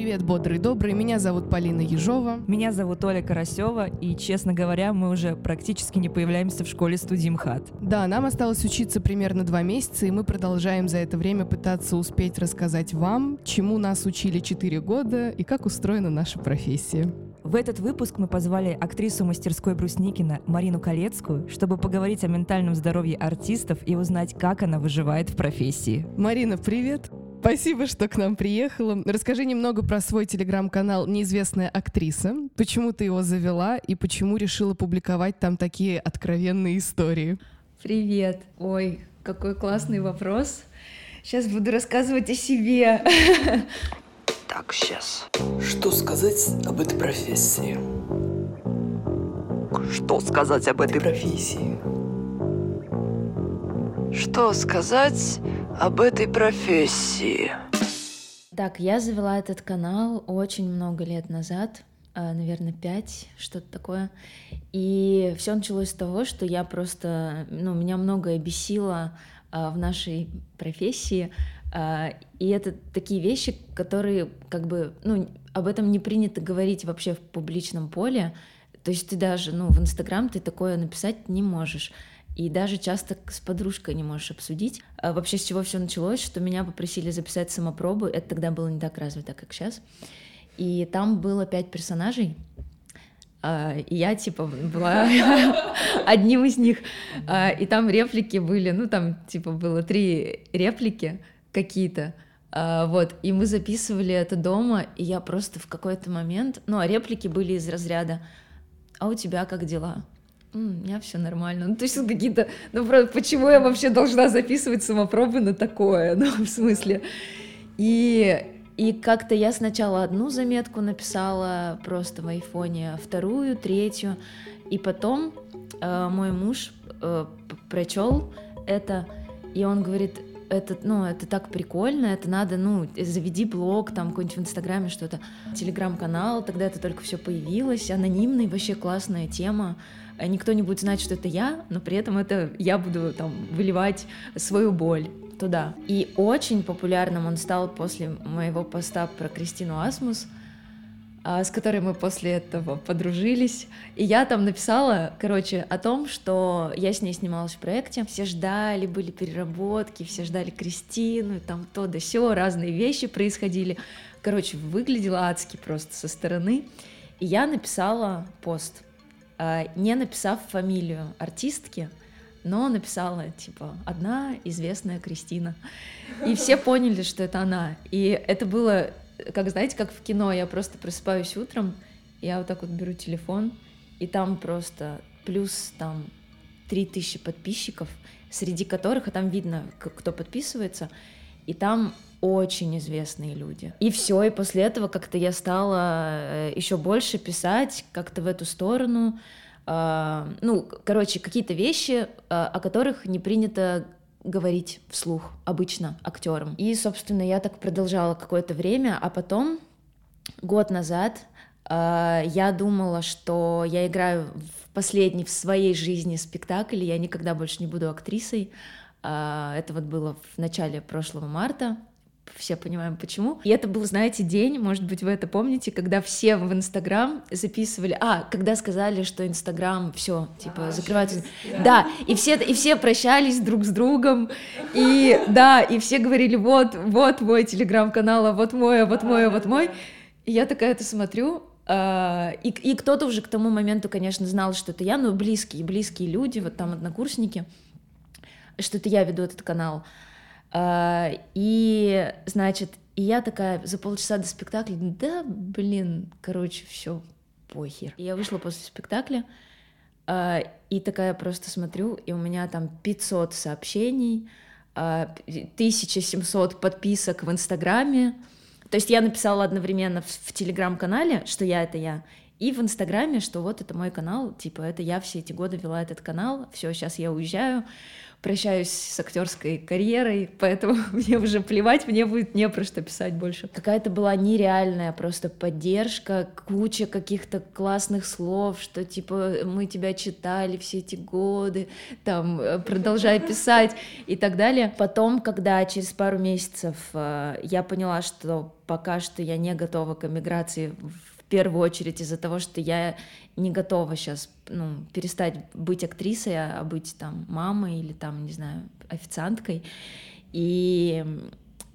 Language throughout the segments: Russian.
Привет, бодрый добрый. Меня зовут Полина Ежова. Меня зовут Оля Карасева, и, честно говоря, мы уже практически не появляемся в школе студии МХАТ. Да, нам осталось учиться примерно два месяца, и мы продолжаем за это время пытаться успеть рассказать вам, чему нас учили четыре года и как устроена наша профессия. В этот выпуск мы позвали актрису мастерской Брусникина Марину Колецкую, чтобы поговорить о ментальном здоровье артистов и узнать, как она выживает в профессии. Марина, привет! Спасибо, что к нам приехала. Расскажи немного про свой телеграм-канал «Неизвестная актриса». Почему ты его завела и почему решила публиковать там такие откровенные истории? Привет. Ой, какой классный вопрос. Сейчас буду рассказывать о себе. Так, сейчас. Что сказать об этой профессии? Что сказать об этой профессии? Что сказать об этой профессии? Так, я завела этот канал очень много лет назад, а, наверное, пять, что-то такое. И все началось с того, что я просто, ну, меня многое бесило а, в нашей профессии, а, и это такие вещи, которые как бы, ну, об этом не принято говорить вообще в публичном поле. То есть ты даже, ну, в Инстаграм ты такое написать не можешь и даже часто с подружкой не можешь обсудить. А вообще с чего все началось, что меня попросили записать самопробу, это тогда было не так развито, как сейчас. И там было пять персонажей, а, и я, типа, была одним из них. А, и там реплики были, ну, там, типа, было три реплики какие-то. А, вот, и мы записывали это дома, и я просто в какой-то момент... Ну, а реплики были из разряда «А у тебя как дела?» У меня все нормально. Ну, то есть какие-то... Ну, правда, почему я вообще должна записывать самопробы на такое? Ну, в смысле... И, и как-то я сначала одну заметку написала просто в айфоне, вторую, третью, и потом э, мой муж э, прочел это, и он говорит, это, ну, это так прикольно, это надо, ну, заведи блог, там, какой-нибудь в Инстаграме что-то, телеграм-канал, тогда это только все появилось, анонимный, вообще классная тема, никто не будет знать, что это я, но при этом это я буду там выливать свою боль туда. И очень популярным он стал после моего поста про Кристину Асмус, а, с которой мы после этого подружились. И я там написала, короче, о том, что я с ней снималась в проекте. Все ждали, были переработки, все ждали Кристину, там то да сё, разные вещи происходили. Короче, выглядело адски просто со стороны. И я написала пост — не написав фамилию артистки, но написала, типа, одна известная Кристина. И все поняли, что это она. И это было, как, знаете, как в кино, я просто просыпаюсь утром, я вот так вот беру телефон, и там просто плюс там 3000 подписчиков, среди которых, а там видно, кто подписывается, и там очень известные люди. И все, и после этого как-то я стала э, еще больше писать как-то в эту сторону. А, ну, короче, какие-то вещи, а, о которых не принято говорить вслух обычно актерам. И, собственно, я так продолжала какое-то время, а потом, год назад, а, я думала, что я играю в последний в своей жизни спектакль, и я никогда больше не буду актрисой. Это вот было в начале прошлого марта, все понимаем почему. И это был, знаете, день, может быть, вы это помните, когда все в Инстаграм записывали, а, когда сказали, что Инстаграм все, типа, а, закрывается. Да. да, и все, и все прощались друг с другом, и да, и все говорили, вот, вот мой телеграм-канал, а вот мой, а вот мой, а вот мой. И я такая это смотрю, Uh, и, и кто-то уже к тому моменту, конечно, знал, что это я, но близкие, близкие люди, вот там однокурсники, что это я веду этот канал. А, и, значит, и я такая за полчаса до спектакля, да, блин, короче, все, похер. И я вышла после спектакля, а, и такая просто смотрю, и у меня там 500 сообщений, 1700 а, подписок в Инстаграме. То есть я написала одновременно в, в Телеграм-канале, что я — это я, И в Инстаграме, что вот это мой канал, типа это я все эти годы вела этот канал, все, сейчас я уезжаю, прощаюсь с актерской карьерой, поэтому мне уже плевать, мне будет не про что писать больше. Какая-то была нереальная просто поддержка, куча каких-то классных слов, что типа мы тебя читали все эти годы, там э, продолжай писать и так далее. Потом, когда через пару месяцев э, я поняла, что пока что я не готова к эмиграции в первую очередь из-за того, что я не готова сейчас ну, перестать быть актрисой, а быть там мамой или там, не знаю, официанткой. И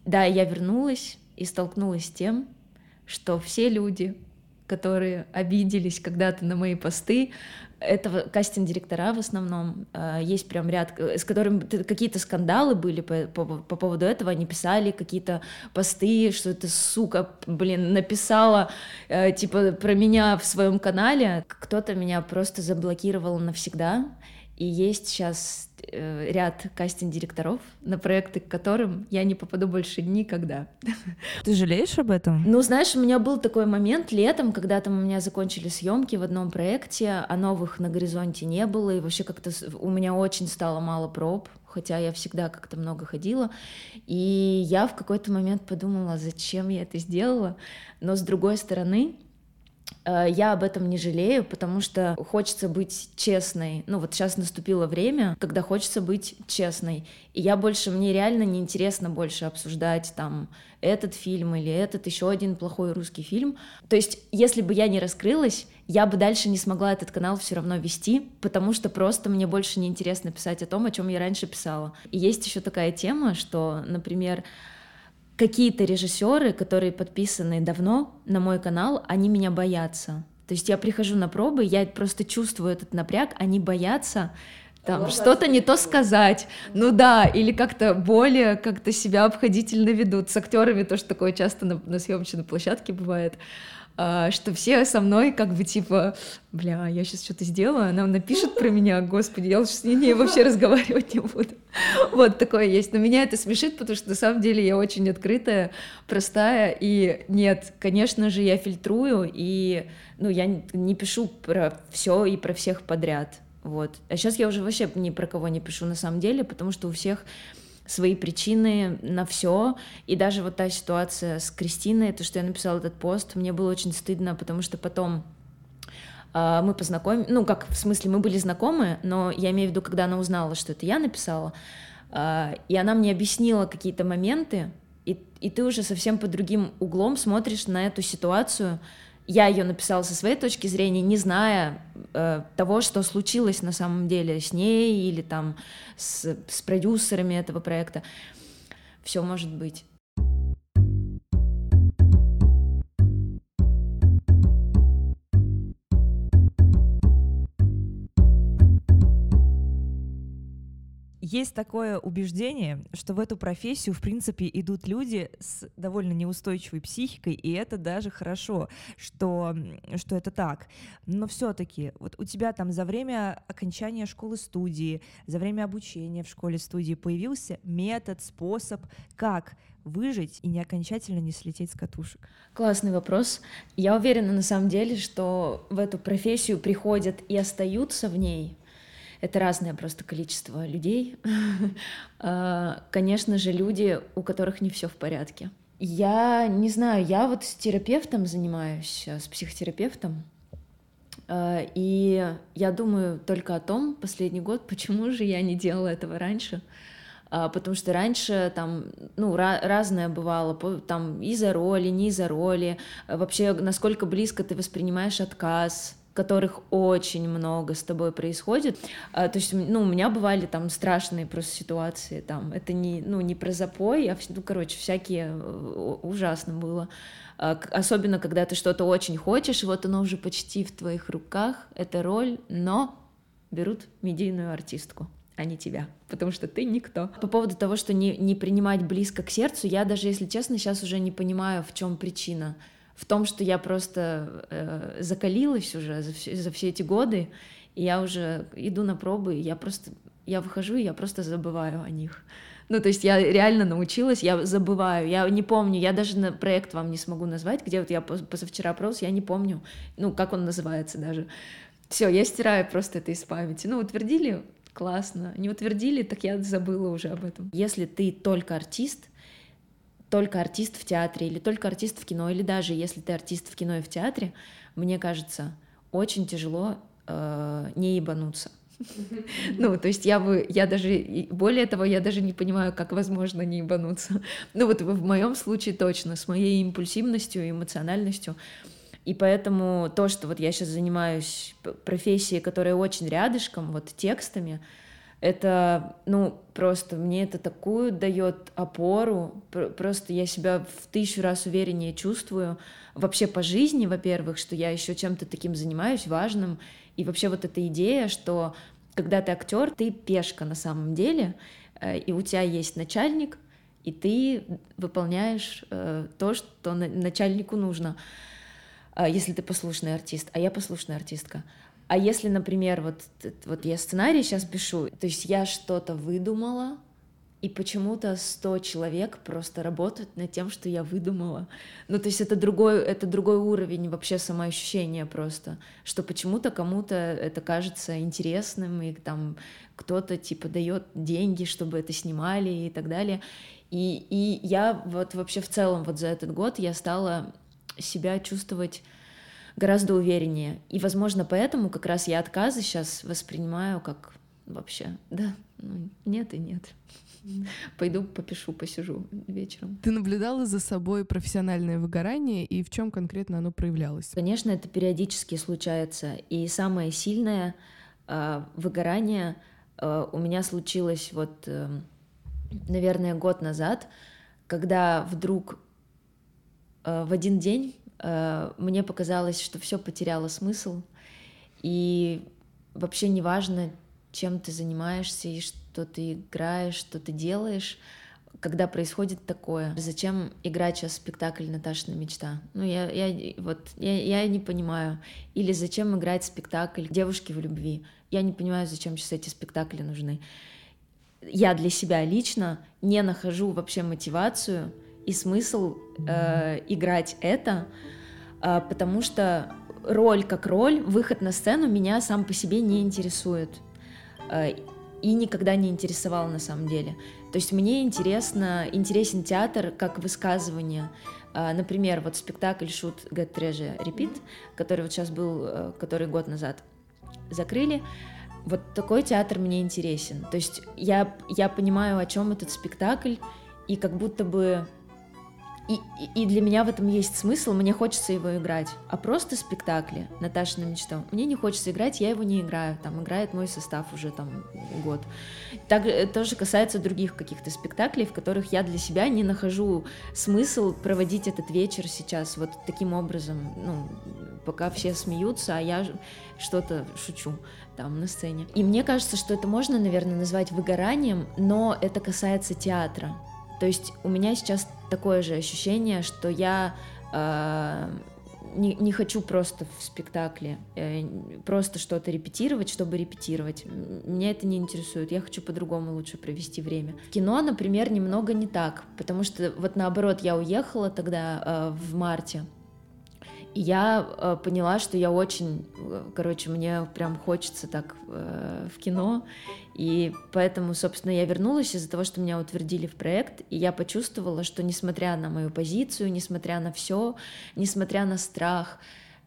да, я вернулась и столкнулась с тем, что все люди, которые обиделись когда-то на мои посты, это кастинг-директора в основном. А, есть прям ряд, с которыми какие-то скандалы были по, по, по поводу этого. Они писали какие-то посты, что это сука, блин, написала э, типа про меня в своем канале. Кто-то меня просто заблокировал навсегда. И есть сейчас э, ряд кастинг-директоров, на проекты к которым я не попаду больше никогда. Ты жалеешь об этом? Ну, знаешь, у меня был такой момент летом, когда там у меня закончили съемки в одном проекте, а новых на горизонте не было, и вообще как-то у меня очень стало мало проб, хотя я всегда как-то много ходила. И я в какой-то момент подумала, зачем я это сделала. Но с другой стороны, я об этом не жалею, потому что хочется быть честной. Ну вот сейчас наступило время, когда хочется быть честной. И я больше, мне реально неинтересно больше обсуждать там этот фильм или этот еще один плохой русский фильм. То есть, если бы я не раскрылась, я бы дальше не смогла этот канал все равно вести, потому что просто мне больше неинтересно писать о том, о чем я раньше писала. И есть еще такая тема, что, например, какие-то режиссеры, которые подписаны давно на мой канал, они меня боятся. То есть я прихожу на пробы, я просто чувствую этот напряг, они боятся там что-то не то сказать, ну да, или как-то более как-то себя обходительно ведут с актерами, то, что такое часто на, на съемочной площадке бывает. А, что все со мной как бы типа, бля, я сейчас что-то сделаю, она напишет про меня, господи, я лучше с ней вообще разговаривать не буду. Вот такое есть. Но меня это смешит, потому что на самом деле я очень открытая, простая, и нет, конечно же, я фильтрую, и ну, я не пишу про все и про всех подряд. Вот. А сейчас я уже вообще ни про кого не пишу на самом деле, потому что у всех свои причины на все. И даже вот та ситуация с Кристиной, то, что я написала этот пост, мне было очень стыдно, потому что потом э, мы познакомились, ну, как, в смысле, мы были знакомы, но я имею в виду, когда она узнала, что это я написала, э, и она мне объяснила какие-то моменты, и, и ты уже совсем по другим углом смотришь на эту ситуацию, я ее написала со своей точки зрения, не зная э, того, что случилось на самом деле с ней или там с, с продюсерами этого проекта. Все может быть. Есть такое убеждение, что в эту профессию, в принципе, идут люди с довольно неустойчивой психикой, и это даже хорошо, что, что это так. Но все-таки, вот у тебя там за время окончания школы-студии, за время обучения в школе-студии появился метод, способ, как выжить и не окончательно не слететь с катушек? Классный вопрос. Я уверена на самом деле, что в эту профессию приходят и остаются в ней это разное просто количество людей. А, конечно же, люди, у которых не все в порядке. Я не знаю, я вот с терапевтом занимаюсь, э, с психотерапевтом, а, и я думаю только о том последний год, почему же я не делала этого раньше. А, потому что раньше там, ну, разное бывало, там из-за роли, не из-за роли, вообще насколько близко ты воспринимаешь отказ, которых очень много с тобой происходит. А, то есть, ну, у меня бывали там страшные просто ситуации, там, это не, ну, не про запой, а, ну, короче, всякие, э, ужасно было. А, особенно, когда ты что-то очень хочешь, вот оно уже почти в твоих руках, это роль, но берут медийную артистку а не тебя, потому что ты никто. По поводу того, что не, не принимать близко к сердцу, я даже, если честно, сейчас уже не понимаю, в чем причина в том, что я просто э, закалилась уже за все, за все эти годы, и я уже иду на пробы, и я просто, я выхожу, и я просто забываю о них. Ну, то есть я реально научилась, я забываю, я не помню, я даже на проект вам не смогу назвать, где вот я позавчера опрос, я не помню, ну, как он называется даже. Все, я стираю просто это из памяти. Ну, утвердили, классно. Не утвердили, так я забыла уже об этом. Если ты только артист, только артист в театре или только артист в кино, или даже если ты артист в кино и в театре, мне кажется, очень тяжело э, не ебануться. Ну, то есть я бы, я даже, более того, я даже не понимаю, как возможно не ебануться. Ну вот в моем случае точно, с моей импульсивностью, эмоциональностью. И поэтому то, что вот я сейчас занимаюсь профессией, которая очень рядышком, вот текстами, это, ну, просто мне это такую дает опору, просто я себя в тысячу раз увереннее чувствую вообще по жизни, во-первых, что я еще чем-то таким занимаюсь важным, и вообще вот эта идея, что когда ты актер, ты пешка на самом деле, э, и у тебя есть начальник, и ты выполняешь э, то, что начальнику нужно, э, если ты послушный артист, а я послушная артистка. А если, например, вот, вот я сценарий сейчас пишу, то есть я что-то выдумала, и почему-то 100 человек просто работают над тем, что я выдумала. Ну, то есть это другой, это другой уровень вообще самоощущения просто, что почему-то кому-то это кажется интересным, и там кто-то типа дает деньги, чтобы это снимали и так далее. И, и я вот вообще в целом вот за этот год я стала себя чувствовать гораздо увереннее. И, возможно, поэтому как раз я отказы сейчас воспринимаю как вообще, да, ну, нет и нет. Пойду попишу, посижу вечером. Ты наблюдала за собой профессиональное выгорание, и в чем конкретно оно проявлялось? Конечно, это периодически случается. И самое сильное э, выгорание э, у меня случилось вот, э, наверное, год назад, когда вдруг э, в один день мне показалось, что все потеряло смысл, и вообще неважно, чем ты занимаешься и что ты играешь, что ты делаешь, когда происходит такое. Зачем играть сейчас спектакль «Наташина мечта»? Ну, я, я, вот, я, я не понимаю. Или зачем играть спектакль «Девушки в любви»? Я не понимаю, зачем сейчас эти спектакли нужны. Я для себя лично не нахожу вообще мотивацию и смысл э, играть это, э, потому что роль как роль, выход на сцену меня сам по себе не интересует. Э, и никогда не интересовал на самом деле. То есть мне интересно, интересен театр как высказывание. Э, например, вот спектакль «Шут Get Treasure Repeat», который вот сейчас был, э, который год назад закрыли, вот такой театр мне интересен. То есть я, я понимаю, о чем этот спектакль, и как будто бы и, и для меня в этом есть смысл, мне хочется его играть. А просто спектакли Наташа на мечту мне не хочется играть, я его не играю. Там играет мой состав уже там год. Так э, тоже касается других каких-то спектаклей, в которых я для себя не нахожу смысл проводить этот вечер сейчас вот таким образом, ну, пока все смеются, а я что-то шучу там на сцене. И мне кажется, что это можно, наверное, назвать выгоранием, но это касается театра. То есть у меня сейчас такое же ощущение, что я э, не, не хочу просто в спектакле э, просто что-то репетировать, чтобы репетировать. Меня это не интересует. Я хочу по-другому лучше провести время. Кино, например, немного не так, потому что вот наоборот я уехала тогда э, в марте я э, поняла, что я очень, э, короче, мне прям хочется так э, в кино. И поэтому, собственно, я вернулась из-за того, что меня утвердили в проект. И я почувствовала, что несмотря на мою позицию, несмотря на все, несмотря на страх,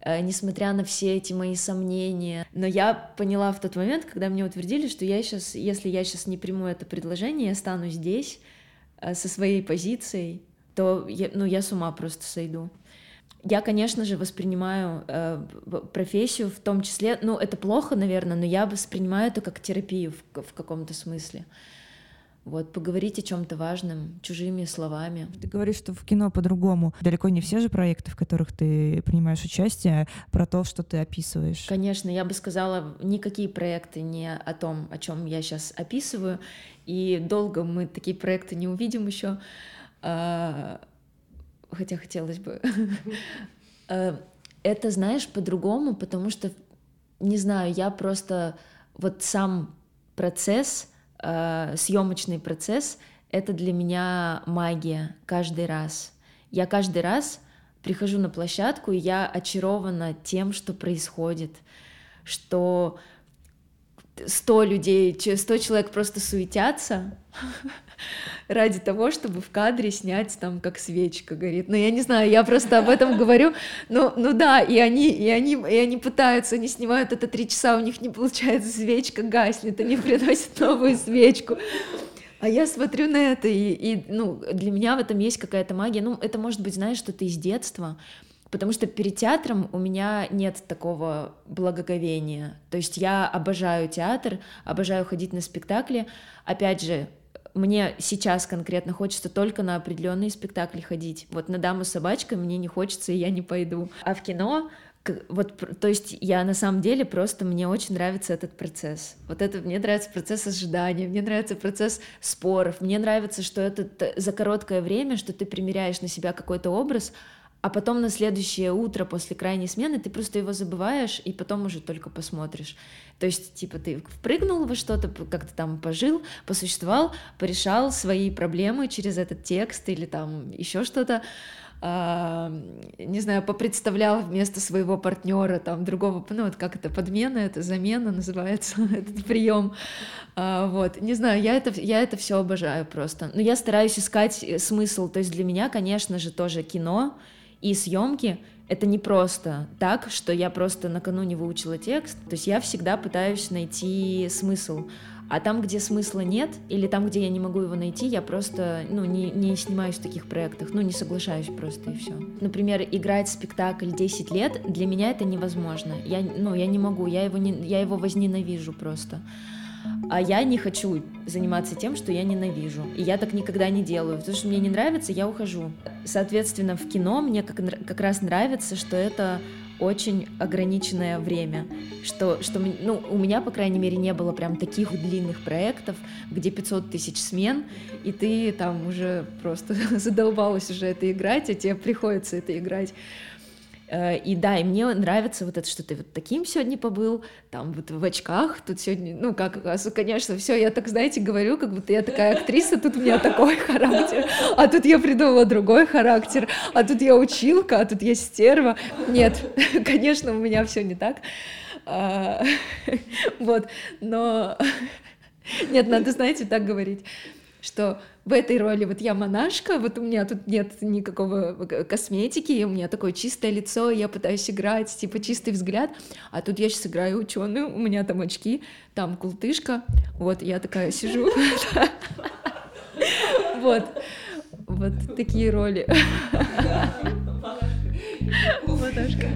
э, несмотря на все эти мои сомнения. Но я поняла в тот момент, когда меня утвердили, что я сейчас, если я сейчас не приму это предложение, я стану здесь э, со своей позицией, то я, ну, я с ума просто сойду. Я, конечно же, воспринимаю э, профессию в том числе, ну, это плохо, наверное, но я воспринимаю это как терапию в, в каком-то смысле. Вот, поговорить о чем-то важном чужими словами. Ты говоришь, что в кино по-другому. Далеко не все же проекты, в которых ты принимаешь участие, про то, что ты описываешь. Конечно, я бы сказала, никакие проекты не о том, о чем я сейчас описываю. И долго мы такие проекты не увидим еще. А, хотя хотелось бы. Э, это, знаешь, по-другому, потому что, не знаю, я просто вот сам процесс, э, съемочный процесс это для меня магия каждый раз. Я каждый раз прихожу на площадку, и я очарована тем, что происходит, что сто людей, сто человек просто суетятся ради того, чтобы в кадре снять там, как свечка горит. Ну, я не знаю, я просто об этом говорю. Ну, ну да, и они, и они, и они пытаются, они снимают это три часа, у них не получается, свечка гаснет, они приносят новую свечку. А я смотрю на это, и, и ну, для меня в этом есть какая-то магия. Ну, это может быть, знаешь, что-то из детства, потому что перед театром у меня нет такого благоговения. То есть я обожаю театр, обожаю ходить на спектакли. Опять же, мне сейчас конкретно хочется только на определенные спектакли ходить. Вот на даму с собачкой мне не хочется, и я не пойду. А в кино вот, то есть я на самом деле просто, мне очень нравится этот процесс. Вот это, мне нравится процесс ожидания, мне нравится процесс споров, мне нравится, что это за короткое время, что ты примеряешь на себя какой-то образ, а потом на следующее утро после крайней смены ты просто его забываешь, и потом уже только посмотришь. То есть, типа, ты впрыгнул во что-то, как-то там пожил, посуществовал, порешал свои проблемы через этот текст или там еще что-то, а, не знаю, попредставлял вместо своего партнера там другого, ну вот как это подмена, это замена называется этот прием, а, вот, не знаю, я это я это все обожаю просто, но я стараюсь искать э, смысл, то есть для меня, конечно же, тоже кино и съемки это не просто так, что я просто накануне выучила текст, то есть я всегда пытаюсь найти смысл. А там, где смысла нет, или там, где я не могу его найти, я просто ну, не, не снимаюсь в таких проектах, ну, не соглашаюсь просто, и все. Например, играть спектакль 10 лет, для меня это невозможно. Я, ну, я не могу, я его, не, я его возненавижу просто. А я не хочу заниматься тем, что я ненавижу. И я так никогда не делаю. Потому что мне не нравится, я ухожу. Соответственно, в кино мне как, как раз нравится, что это очень ограниченное время, что, что ну, у меня, по крайней мере, не было прям таких длинных проектов, где 500 тысяч смен, и ты там уже просто задолбалась уже это играть, а тебе приходится это играть. Э, и да, и мне нравится вот это, что ты вот таким сегодня побыл, там вот в очках, тут сегодня, ну как, конечно, все, я так, знаете, говорю, как будто я такая актриса, тут у меня такой характер, а тут я придумала другой характер, а тут я училка, а тут я стерва. Нет, конечно, у меня все не так. А, вот, но нет, надо, знаете, так говорить, что в этой роли вот я монашка, вот у меня тут нет никакого косметики, у меня такое чистое лицо, я пытаюсь играть, типа чистый взгляд, а тут я сейчас играю ученую, у меня там очки, там култышка, вот я такая сижу, вот, вот такие роли. Монашка.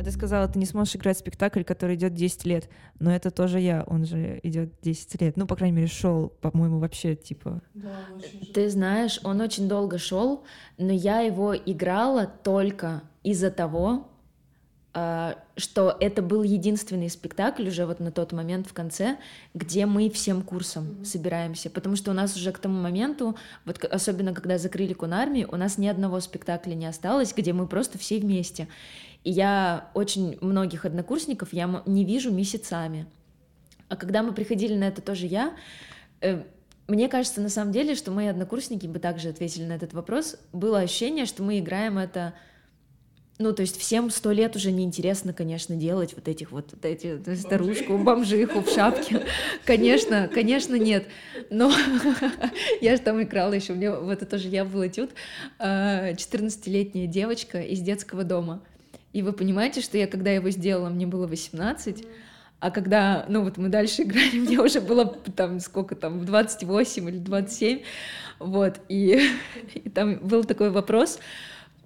А ты сказала, ты не сможешь играть спектакль, который идет 10 лет. Но это тоже я, он же идет 10 лет. Ну, по крайней мере, шел, по-моему, вообще типа. Да, ты знаешь, он очень долго шел, но я его играла только из-за того, а, что это был единственный спектакль уже вот на тот момент в конце, где мы всем курсом mm-hmm. собираемся, потому что у нас уже к тому моменту, вот особенно когда закрыли Кунарми, у нас ни одного спектакля не осталось, где мы просто все вместе. И я очень многих однокурсников я не вижу месяцами. А когда мы приходили на это тоже я, э, мне кажется, на самом деле, что мои однокурсники бы также ответили на этот вопрос. Было ощущение, что мы играем это ну, то есть всем сто лет уже неинтересно, конечно, делать вот этих вот, вот эти старушку, бомжиху в шапке. Конечно, конечно, нет. Но я же там играла еще, меня вот это тоже я был этюд, 14-летняя а, девочка из детского дома. И вы понимаете, что я, когда его сделала, мне было 18, а когда, ну вот мы дальше играли, мне уже было там сколько там, 28 или 27, вот, и, и там был такой вопрос,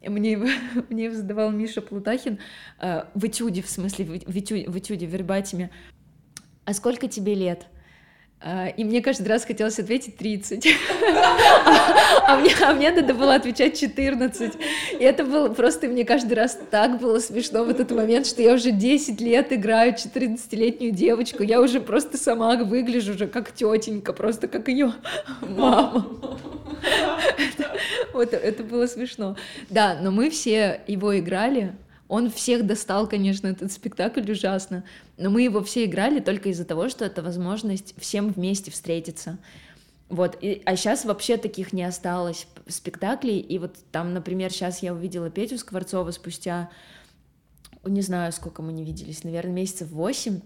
мне, мне задавал Миша Плутахин э, в этюде, в смысле, в этюде, в этюде, в вербатиме, а сколько тебе лет? А, и мне каждый раз хотелось ответить 30. А мне, а мне надо было отвечать 14. И это было просто, мне каждый раз так было смешно в этот момент, что я уже 10 лет играю 14-летнюю девочку. Я уже просто сама выгляжу уже как тетенька, просто как ее мама. Вот это было смешно. Да, но мы все его играли, Он всех достал, конечно, этот спектакль ужасно, но мы его все играли только из-за того, что это возможность всем вместе встретиться. Вот, и, а сейчас вообще таких не осталось спектаклей, и вот там, например, сейчас я увидела Петю Скворцова спустя, не знаю, сколько мы не виделись, наверное, месяцев восемь,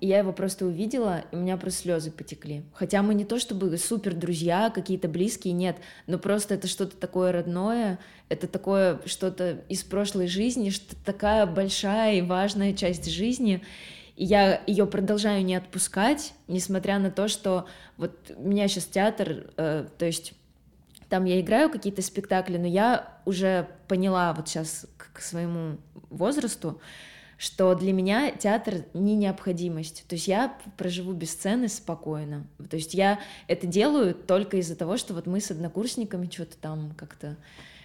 и я его просто увидела, и у меня просто слезы потекли. Хотя мы не то чтобы супер друзья, какие-то близкие, нет, но просто это что-то такое родное, это такое что-то из прошлой жизни, что такая большая и важная часть жизни. И я ее продолжаю не отпускать, несмотря на то, что вот у меня сейчас театр, э, то есть там я играю какие-то спектакли, но я уже поняла вот сейчас к, к своему возрасту, что для меня театр не необходимость. То есть я проживу без сцены спокойно. То есть я это делаю только из-за того, что вот мы с однокурсниками что-то там как-то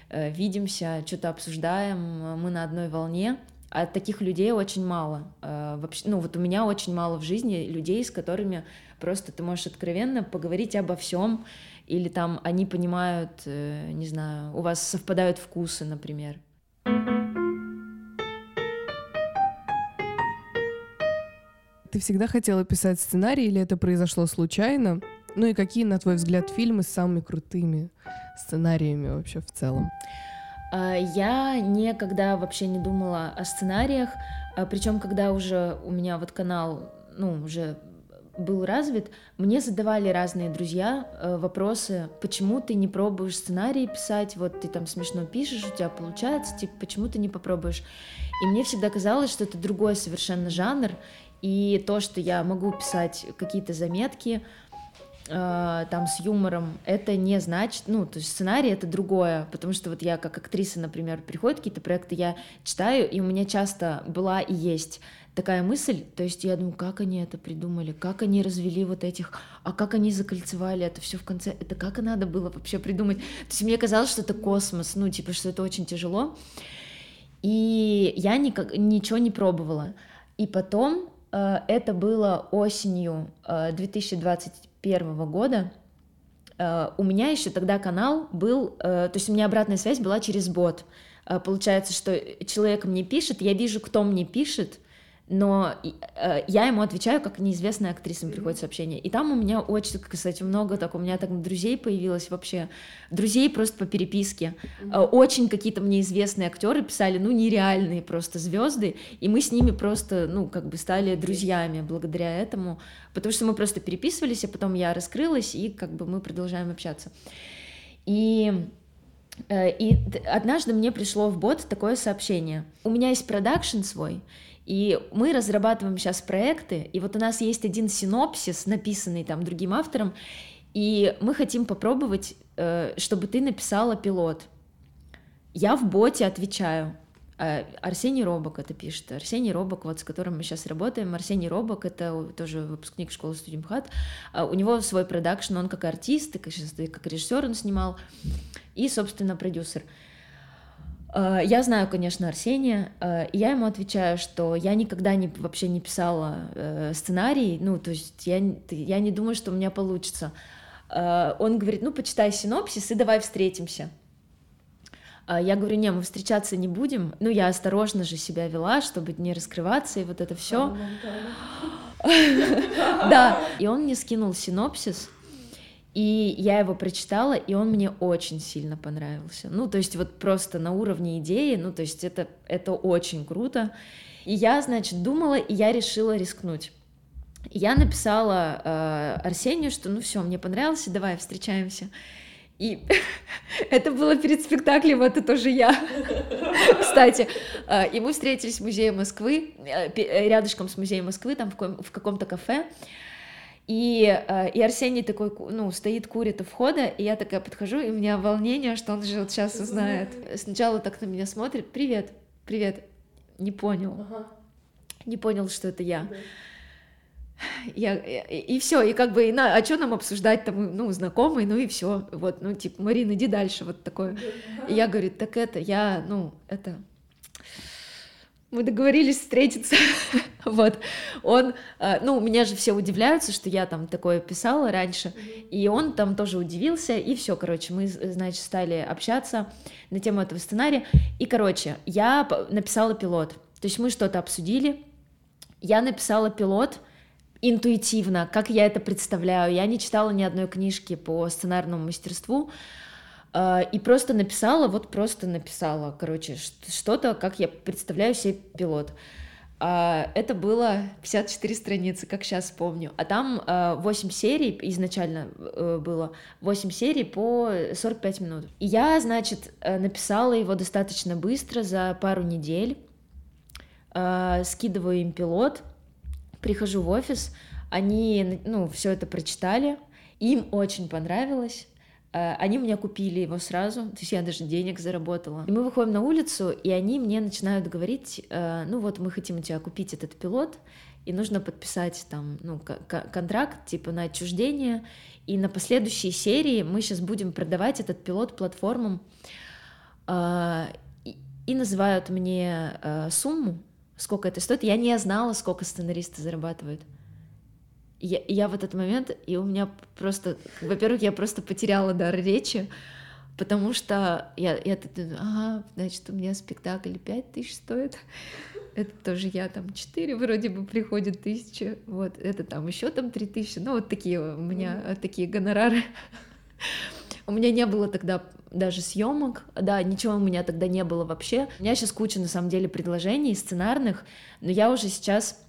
э, видимся, что-то обсуждаем, мы на одной волне. А таких людей очень мало. Э, вообще, ну вот у меня очень мало в жизни людей, с которыми просто ты можешь откровенно поговорить обо всем, или там они понимают, э, не знаю, у вас совпадают вкусы, например. Ты всегда хотела писать сценарий или это произошло случайно? Ну и какие, на твой взгляд, фильмы с самыми крутыми сценариями вообще в целом? А, я никогда вообще не думала о сценариях, а, причем когда уже у меня вот канал, ну, уже был развит, мне задавали разные друзья э, вопросы, почему ты не пробуешь сценарии писать, вот ты там смешно пишешь, у тебя получается, типа, почему ты не попробуешь? И мне всегда казалось, что это другой совершенно жанр, и то, что я могу писать какие-то заметки, э, там с юмором, это не значит, ну, то есть сценарий это другое, потому что вот я как актриса, например, приходят какие-то проекты, я читаю, и у меня часто была и есть такая мысль, то есть я думаю, как они это придумали, как они развели вот этих, а как они закольцевали это все в конце, это как надо было вообще придумать. То есть мне казалось, что это космос, ну, типа, что это очень тяжело. И я никак, ничего не пробовала. И потом это было осенью 2021 э, года. Э, у меня еще тогда канал был, то есть у меня обратная связь была через бот. Получается, что человек мне пишет, я вижу, кто мне пишет, но э, я ему отвечаю, как неизвестная актриса, приходит сообщение. И там у меня очень, кстати, много так, у меня так друзей появилось вообще, друзей просто по переписке. Э, очень какие-то мне известные актеры писали, ну, нереальные просто звезды, и мы с ними просто, ну, как бы стали друзьями благодаря этому, потому что мы просто переписывались, а потом я раскрылась, и как бы мы продолжаем общаться. И э, и однажды мне пришло в бот такое сообщение. У меня есть продакшн свой, и мы разрабатываем сейчас проекты, и вот у нас есть один синопсис, написанный там другим автором, и мы хотим попробовать, э, чтобы ты написала пилот. Я в боте отвечаю. Э, Арсений Робок это пишет. Арсений Робок, вот с которым мы сейчас работаем. Арсений Робок — это тоже выпускник школы студии МХАТ. А у него свой продакшн, он как артист, и как режиссер он снимал, и, собственно, продюсер. Э, я знаю, конечно, Арсения, э, и я ему отвечаю, что я никогда не, вообще не писала э, сценарий, ну, то есть я, я не думаю, что у меня получится. Он говорит, ну, почитай синопсис и давай встретимся. Я говорю, не, мы встречаться не будем. Ну, я осторожно же себя вела, чтобы не раскрываться, и вот это все. Да, и он мне скинул синопсис, и я его прочитала, и он мне очень сильно понравился. Ну, то есть вот просто на уровне идеи, ну, то есть это, это очень круто. И я, значит, думала, и я решила рискнуть. Я написала э, Арсению, что ну все, мне понравился, давай встречаемся. И это было перед спектаклем, это тоже я. Кстати, э, и мы встретились в музее Москвы, э, рядышком с музеем Москвы, там в каком-то кафе. И, э, и Арсений такой, ну, стоит, курит у входа, и я такая подхожу, и у меня волнение, что он же вот сейчас узнает. Сначала так на меня смотрит, привет, привет, не понял, ага. не понял, что это я. Да. Я, и, и все, и как бы, и на, а что нам обсуждать там, ну, знакомый, ну и все, вот, ну, типа, Марина, иди дальше, вот такое. И я говорю, так это, я, ну, это, мы договорились встретиться. Вот, он, э, ну, меня же все удивляются, что я там такое писала раньше, и он там тоже удивился, и все, короче, мы, значит, стали общаться на тему этого сценария, и, короче, я написала пилот, то есть мы что-то обсудили, я написала пилот интуитивно, как я это представляю, я не читала ни одной книжки по сценарному мастерству, э, и просто написала, вот просто написала, короче, что-то, как я представляю себе пилот. А, это было 54 страницы, как сейчас помню. А там 8 а, серий, изначально э, было 8 серий по 45 минут. И я, значит, э, написала его достаточно быстро, за пару недель. А, скидываю им пилот, прихожу в офис, они, ну, все это прочитали, им очень понравилось. Э, они меня купили его сразу, то есть я даже денег заработала. И мы выходим на улицу, и они мне начинают говорить, э, ну вот мы хотим у тебя купить этот пилот, и нужно подписать там, ну, контракт типа на отчуждение, и на последующие серии мы сейчас будем продавать этот пилот платформам, э, и называют мне сумму, сколько это стоит. Я не знала, сколько сценаристы зарабатывают я, я в этот момент, и у меня просто, во-первых, я просто потеряла дар речи, потому что я, я думаю, ага, значит, у меня спектакль 5 тысяч стоит, это тоже я, там 4 вроде бы приходит тысяча, вот, это там еще там 3 тысячи, ну вот такие у меня, mm-hmm. такие гонорары. У меня не было тогда даже съемок, да, ничего у меня тогда не было вообще. У меня сейчас куча, на самом деле, предложений сценарных, но я уже сейчас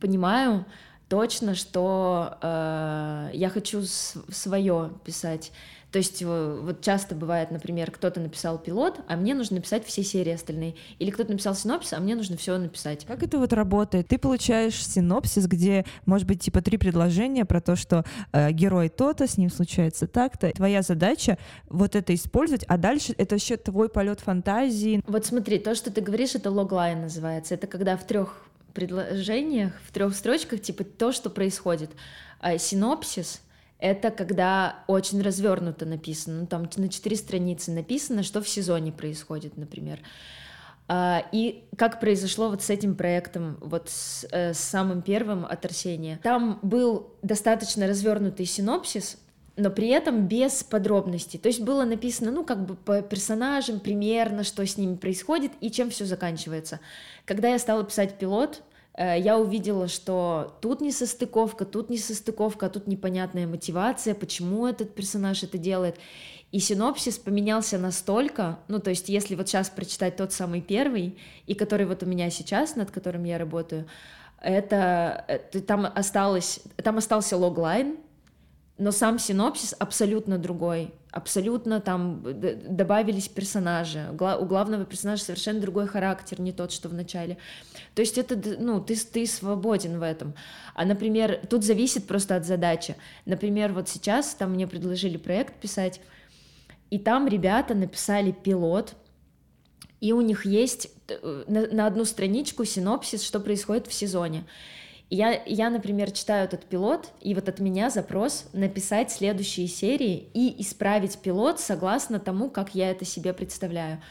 понимаю, точно, что э, я хочу свое писать. То есть вот часто бывает, например, кто-то написал пилот, а мне нужно написать все серии остальные. Или кто-то написал синопсис, а мне нужно все написать. Как это вот работает? Ты получаешь синопсис, где, может быть, типа три предложения про то, что э, герой то-то, с ним случается так-то. Твоя задача вот это использовать, а дальше это еще твой полет фантазии. Вот смотри, то, что ты говоришь, это логлайн называется. Это когда в трех предложениях, в трех строчках, типа то, что происходит. А синопсис — это когда очень развернуто написано, ну там на четыре страницы написано, что в сезоне происходит, например. А, и как произошло вот с этим проектом, вот с, э, с самым первым от Арсения. Там был достаточно развернутый синопсис, но при этом без подробностей. То есть было написано, ну, как бы по персонажам примерно, что с ними происходит и чем все заканчивается. Когда я стала писать пилот, э, я увидела, что тут не состыковка, тут не состыковка, а тут непонятная мотивация, почему этот персонаж это делает. И синопсис поменялся настолько, ну, то есть если вот сейчас прочитать тот самый первый, и который вот у меня сейчас, над которым я работаю, это, это там осталось, там остался логлайн, но сам синопсис абсолютно другой, абсолютно там добавились персонажи, у главного персонажа совершенно другой характер, не тот, что в начале. То есть это, ну, ты, ты свободен в этом. А, например, тут зависит просто от задачи. Например, вот сейчас там мне предложили проект писать, и там ребята написали пилот, и у них есть э, на, на одну страничку синопсис, что происходит в сезоне. Я, я, например, читаю этот пилот, и вот от меня запрос написать следующие серии и исправить пилот согласно тому, как я это себе представляю.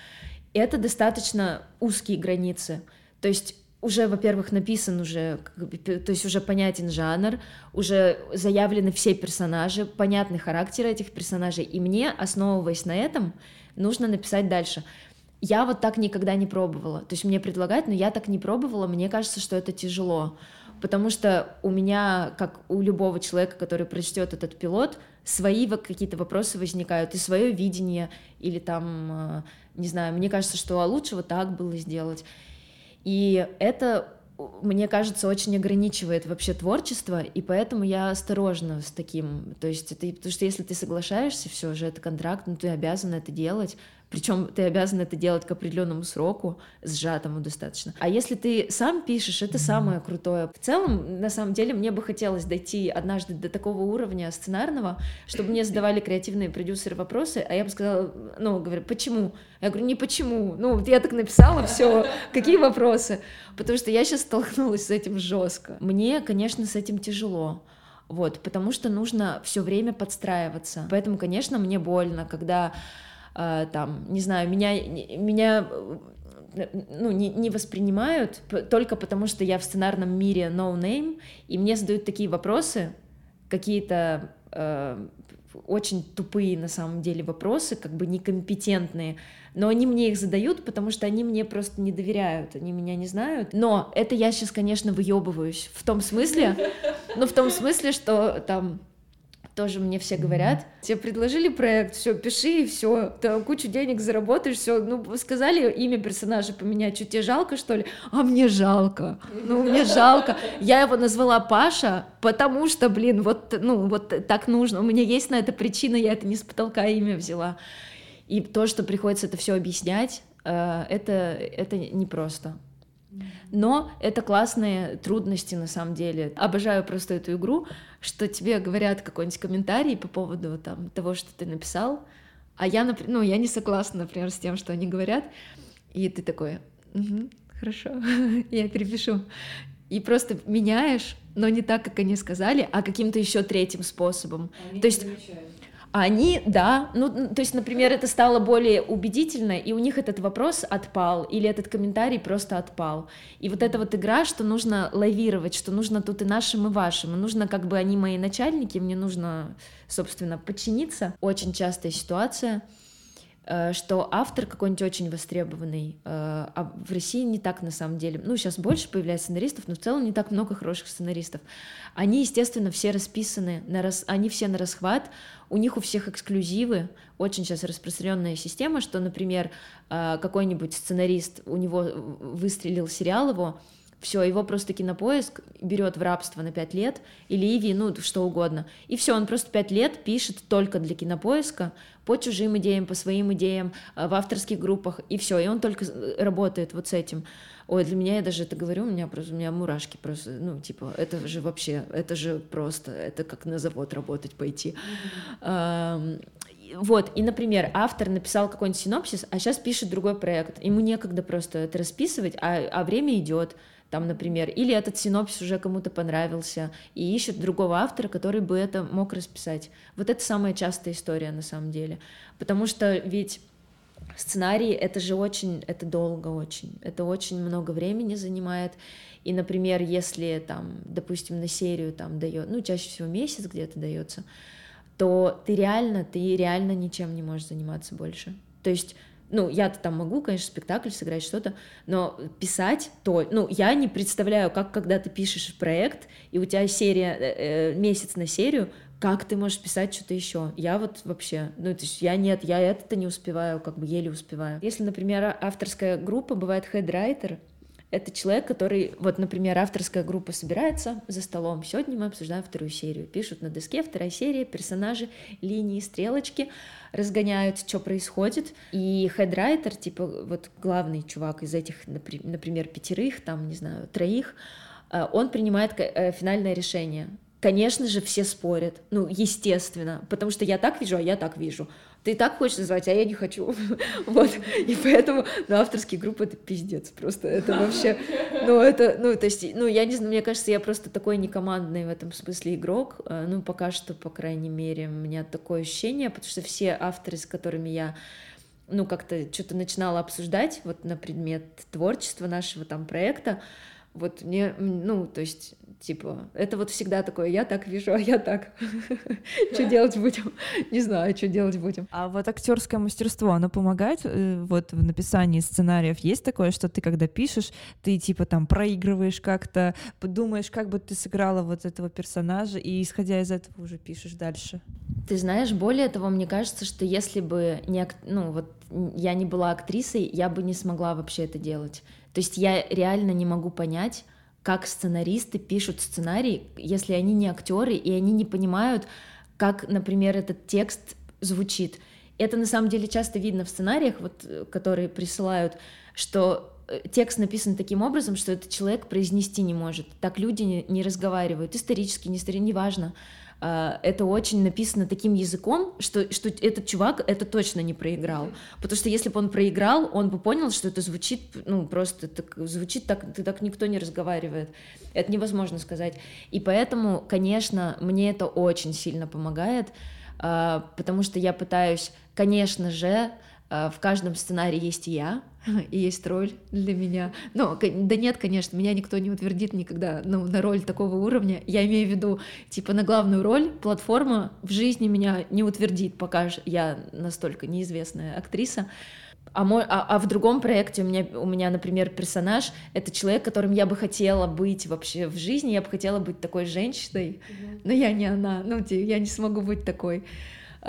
Это достаточно узкие границы. То есть уже, во-первых, написан уже, то есть уже понятен жанр, уже заявлены все персонажи, понятный характер этих персонажей, и мне, основываясь на этом, нужно написать дальше. Я вот так никогда не пробовала. То есть мне предлагают, но я так не пробовала, мне кажется, что это тяжело потому что у меня, как у любого человека, который прочтет этот пилот, свои какие-то вопросы возникают, и свое видение, или там, э, не знаю, мне кажется, что лучше вот так было сделать. И это мне кажется, очень ограничивает вообще творчество, и поэтому я осторожна с таким. То есть это потому что если ты соглашаешься, все же это контракт, ну ты обязан это делать. Причем ты обязан это делать к определенному сроку, сжатому достаточно. А если ты сам пишешь, это самое крутое. В целом, на самом деле, мне бы хотелось дойти однажды до такого уровня сценарного, чтобы мне задавали креативные продюсеры вопросы, а я бы сказала, ну, говорю, почему? Я говорю, не почему. Ну, я так написала, все, какие вопросы? Потому что я сейчас столкнулась с этим жестко. Мне, конечно, с этим тяжело. Вот, потому что нужно все время подстраиваться. Поэтому, конечно, мне больно, когда там, не знаю, меня, меня ну, не, не воспринимают только потому, что я в сценарном мире no name, и мне задают такие вопросы, какие-то э, очень тупые на самом деле вопросы, как бы некомпетентные, но они мне их задают, потому что они мне просто не доверяют, они меня не знают. Но это я сейчас, конечно, выебываюсь в том смысле, ну в том смысле, что там тоже мне все говорят, тебе предложили проект, все, пиши, все, там кучу денег заработаешь, все, ну, сказали имя персонажа поменять, что тебе жалко, что ли? А мне жалко, ну, мне жалко. Я его назвала Паша, потому что, блин, вот, ну, вот так нужно, у меня есть на это причина, я это не с потолка имя взяла. И то, что приходится это все объяснять, э, это, это непросто. Но это классные трудности на самом деле. Обожаю просто эту игру, что тебе говорят какой-нибудь комментарий по поводу там, того, что ты написал, а я, ну, я не согласна, например, с тем, что они говорят, и ты такой, угу, хорошо, я перепишу. И просто меняешь, но не так, как они сказали, а каким-то еще третьим способом. Они То есть замечают. Они, да, ну, то есть, например, это стало более убедительно, и у них этот вопрос отпал, или этот комментарий просто отпал. И вот эта вот игра, что нужно лавировать, что нужно тут и нашим, и вашим, и нужно, как бы, они мои начальники, мне нужно, собственно, подчиниться. Очень частая ситуация — что автор какой-нибудь очень востребованный, э, а в России не так на самом деле, ну, сейчас больше появляется сценаристов, но в целом не так много хороших сценаристов. Они, естественно, все расписаны, на рас... они все на расхват, у них у всех эксклюзивы, очень сейчас распространенная система, что, например, э, какой-нибудь сценарист, у него выстрелил сериал его, все, его просто кинопоиск берет в рабство на пять лет, или Иви, ну, что угодно. И все, он просто пять лет пишет только для кинопоиска, по чужим идеям, по своим идеям, э, в авторских группах, и все, и он только э, работает вот с этим. Ой, для меня, я даже это говорю, у меня просто, у меня мурашки просто, ну, типа, это же вообще, это же просто, это как на завод работать пойти. Вот, и, например, автор написал какой-нибудь синопсис, а сейчас пишет другой проект. Ему некогда просто это расписывать, а, а время идет там, например, или этот синопсис уже кому-то понравился, и ищет другого автора, который бы это мог расписать. Вот это самая частая история на самом деле, потому что ведь сценарий это же очень, это долго очень, это очень много времени занимает, и, например, если там, допустим, на серию там дает, ну, чаще всего месяц где-то дается, то ты реально, ты реально ничем не можешь заниматься больше. То есть ну, я-то там могу, конечно, спектакль сыграть, что-то, но писать то, ну, я не представляю, как когда ты пишешь проект, и у тебя серия, э, э месяц на серию, как ты можешь писать что-то еще? Я вот вообще, ну, то есть я нет, я это-то не успеваю, как бы еле успеваю. Если, например, авторская группа, бывает хедрайтер, это человек, который, вот, например, авторская группа собирается за столом. Сегодня мы обсуждаем вторую серию. Пишут на доске вторая серия, персонажи, линии, стрелочки, разгоняют, что происходит. И хедрайтер, типа, вот главный чувак из этих, например, пятерых, там, не знаю, троих, э, он принимает э, финальное решение. Конечно же, все спорят, ну, естественно, потому что я так вижу, а я так вижу ты так хочешь назвать, а я не хочу. вот. И поэтому, ну, авторские группы — это пиздец просто. Это вообще, ну, это, ну, то есть, ну, я не знаю, мне кажется, я просто такой некомандный в этом смысле игрок. Э, ну, пока что, по крайней мере, у меня такое ощущение, потому что все авторы, с которыми я ну, как-то что-то начинала обсуждать вот на предмет творчества нашего там проекта, вот мне, ну, то есть Типа, это вот всегда такое, я так вижу, а я так. Что делать будем? Не знаю, что делать будем. А вот актерское мастерство, оно помогает э, вот в написании сценариев? Есть такое, что ты когда пишешь, ты типа там проигрываешь как-то, подумаешь, как бы ты сыграла вот этого персонажа, и исходя из этого уже пишешь дальше? Ты знаешь, более того, мне кажется, что если бы не, ну вот я не была актрисой, я бы не смогла вообще это делать. То есть я реально не могу понять, как сценаристы пишут сценарий, если они не актеры и они не понимают, как, например, этот текст звучит. Это на самом деле часто видно в сценариях, вот, которые присылают, что э, текст написан таким образом, что этот человек произнести не может. Так люди не, не разговаривают, исторически, не исторически, неважно. А, это очень написано таким языком, что, что этот чувак это точно не проиграл. Потому что если бы он проиграл, он бы понял, что это звучит, ну, просто так, звучит так, так никто не разговаривает. Это невозможно сказать. И поэтому, конечно, мне это очень сильно помогает. а, потому что я пытаюсь, конечно же, а, в каждом сценарии есть я, и есть роль для меня. Ну, да нет, конечно, меня никто не утвердит никогда ну, на роль такого уровня. Я имею в виду, типа, на главную роль платформа в жизни меня не утвердит, пока я настолько неизвестная актриса. А, мой, а, а в другом проекте у меня, у меня, например, персонаж — это человек, которым я бы хотела быть вообще в жизни, я бы хотела быть такой женщиной, mm-hmm. но я не она, ну, я не смогу быть такой.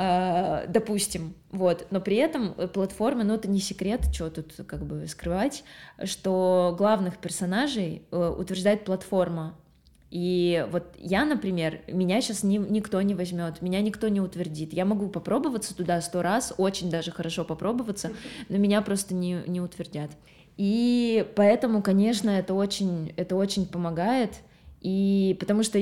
А, допустим, вот, но при этом платформа, ну это не секрет, что тут как бы скрывать, что главных персонажей э, утверждает платформа, и вот я, например, меня сейчас ни, никто не возьмет, меня никто не утвердит. Я могу попробоваться туда сто раз, очень даже хорошо попробоваться, но меня просто не, не утвердят. И поэтому, конечно, это очень, это очень помогает. И потому что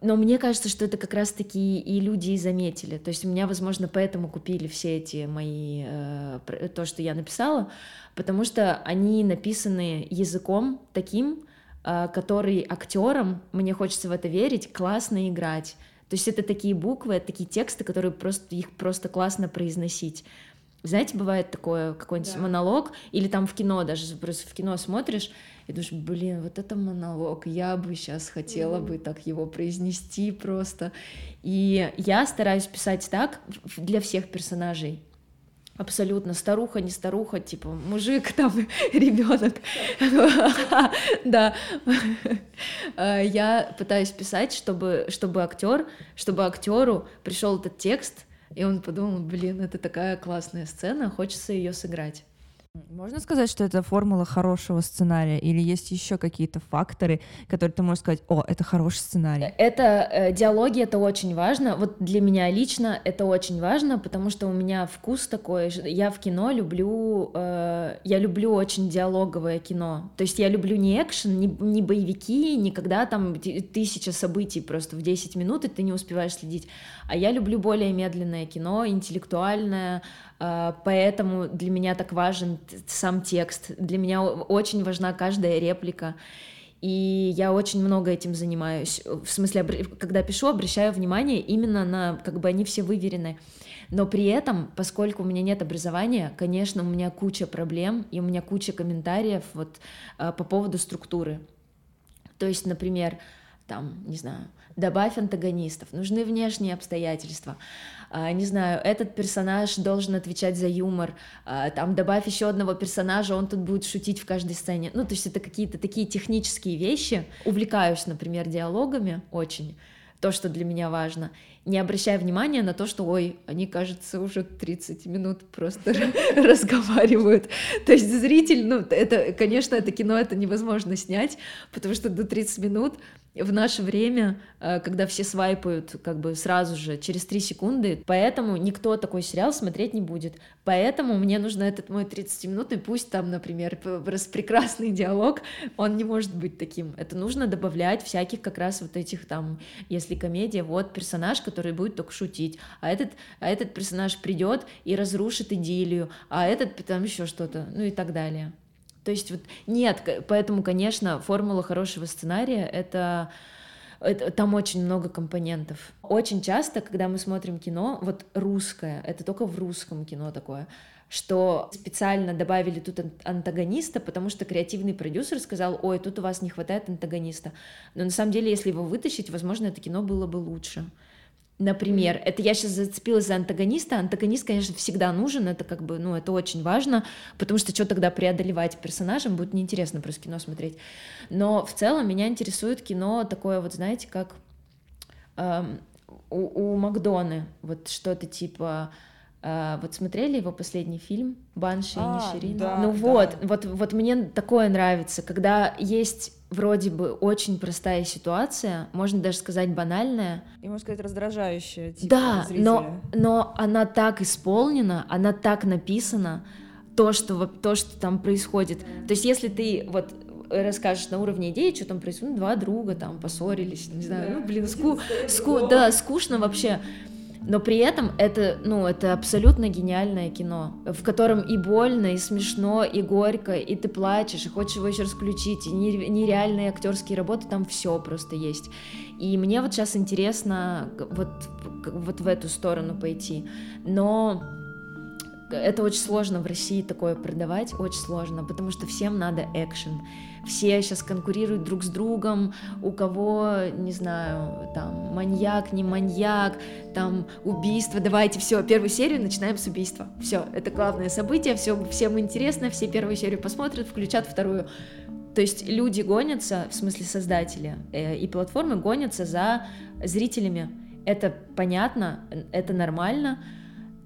но мне кажется, что это как раз-таки и люди и заметили. То есть у меня, возможно, поэтому купили все эти мои, э, то, что я написала, потому что они написаны языком таким, э, который актерам, мне хочется в это верить, классно играть. То есть это такие буквы, такие тексты, которые просто их просто классно произносить. Знаете, бывает такое, какой-нибудь да. монолог, или там в кино даже, просто в кино смотришь, и думаешь, блин, вот это монолог, я бы сейчас хотела бы так его произнести просто. И я стараюсь писать так для всех персонажей, абсолютно старуха, не старуха, типа мужик, там ребенок. Да. А, я пытаюсь писать, чтобы, чтобы актер, чтобы актеру пришел этот текст, и он подумал, блин, это такая классная сцена, хочется ее сыграть. Можно сказать, что это формула хорошего сценария, или есть еще какие-то факторы, которые ты можешь сказать, о, это хороший сценарий? Это э, диалоги, это очень важно. Вот для меня лично это очень важно, потому что у меня вкус такой. Я в кино люблю, э, я люблю очень диалоговое кино. То есть я люблю не экшен, не, не боевики, никогда там тысяча событий просто в 10 минут, и ты не успеваешь следить. А я люблю более медленное кино, интеллектуальное, поэтому для меня так важен сам текст. Для меня очень важна каждая реплика. И я очень много этим занимаюсь. В смысле, когда пишу, обращаю внимание именно на, как бы они все выверены. Но при этом, поскольку у меня нет образования, конечно, у меня куча проблем, и у меня куча комментариев вот а, по поводу структуры. То есть, например, там, не знаю, добавь антагонистов, нужны внешние обстоятельства, а, не знаю, этот персонаж должен отвечать за юмор, а, там добавь еще одного персонажа, он тут будет шутить в каждой сцене. Ну, то есть это какие-то такие технические вещи. Увлекаюсь, например, диалогами очень, то, что для меня важно, не обращая внимания на то, что, ой, они, кажется, уже 30 минут просто разговаривают. То есть зритель, ну, это, конечно, это кино, это невозможно снять, потому что до 30 минут в наше время, э, когда все свайпают как бы сразу же, через 3 секунды, поэтому никто такой сериал смотреть не будет. Поэтому мне нужно этот мой 30 минут, и пусть там, например, прекрасный диалог, он не может быть таким. Это нужно добавлять всяких как раз вот этих там, если комедия, вот персонаж, который будет только шутить, а этот, а этот персонаж придет и разрушит идиллию, а этот там еще что-то, ну и так далее. То есть вот нет, поэтому, конечно, формула хорошего сценария — это это, там очень много компонентов. Очень часто, когда мы смотрим кино, вот русское, это только в русском кино такое, что специально добавили тут антагониста, потому что креативный продюсер сказал, ой, тут у вас не хватает антагониста. Но на самом деле, если его вытащить, возможно, это кино было бы лучше. Например, это я сейчас зацепилась за антагониста. Антагонист, конечно, всегда нужен, это как бы, ну, это очень важно, потому что что тогда преодолевать персонажем, будет неинтересно просто кино смотреть. Но в целом меня интересует кино такое, вот знаете, как эм, у, у Макдоны, вот что-то типа Uh, вот смотрели его последний фильм Банши а, и Ниширин? Да, ну да. вот, вот, вот мне такое нравится, когда есть вроде бы очень простая ситуация, можно даже сказать банальная. И можно сказать раздражающая. Типа, да, но, но она так исполнена, она так написана, то что, то, что там происходит. То есть если ты вот расскажешь на уровне идеи, что там происходит, ну, два друга там поссорились, не знаю, ну, блин, ску, ску, да, скучно вообще. Но при этом это, ну, это абсолютно гениальное кино, в котором и больно, и смешно, и горько, и ты плачешь, и хочешь его еще раз включить, и нереальные актерские работы, там все просто есть. И мне вот сейчас интересно вот, вот в эту сторону пойти. Но это очень сложно в России такое продавать, очень сложно, потому что всем надо экшен. Все сейчас конкурируют друг с другом, у кого, не знаю, там, маньяк, не маньяк, там, убийство, давайте, все, первую серию начинаем с убийства. Все, это главное событие, все, всем интересно, все первую серию посмотрят, включат вторую. То есть люди гонятся, в смысле создатели э, и платформы гонятся за зрителями. Это понятно, это нормально,